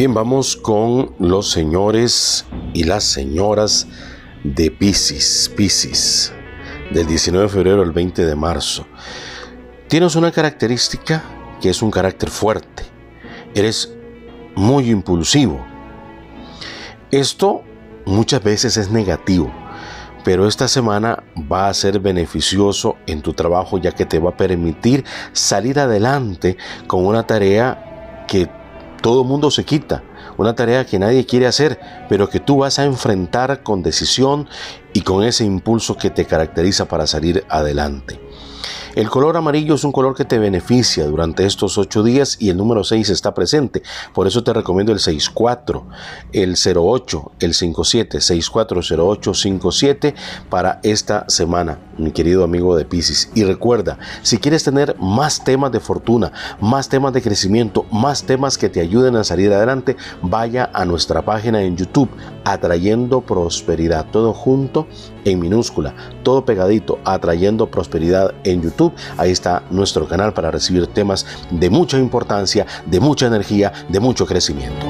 Bien, vamos con los señores y las señoras de Pisces, Pisces, del 19 de febrero al 20 de marzo. Tienes una característica que es un carácter fuerte. Eres muy impulsivo. Esto muchas veces es negativo, pero esta semana va a ser beneficioso en tu trabajo ya que te va a permitir salir adelante con una tarea que todo mundo se quita, una tarea que nadie quiere hacer, pero que tú vas a enfrentar con decisión y con ese impulso que te caracteriza para salir adelante. El color amarillo es un color que te beneficia durante estos ocho días y el número 6 está presente. Por eso te recomiendo el 64, el 08, el 57, 640857 para esta semana, mi querido amigo de Pisces. Y recuerda, si quieres tener más temas de fortuna, más temas de crecimiento, más temas que te ayuden a salir adelante, vaya a nuestra página en YouTube, Atrayendo Prosperidad, todo junto en minúscula, todo pegadito, Atrayendo Prosperidad en YouTube Ahí está nuestro canal para recibir temas de mucha importancia, de mucha energía, de mucho crecimiento.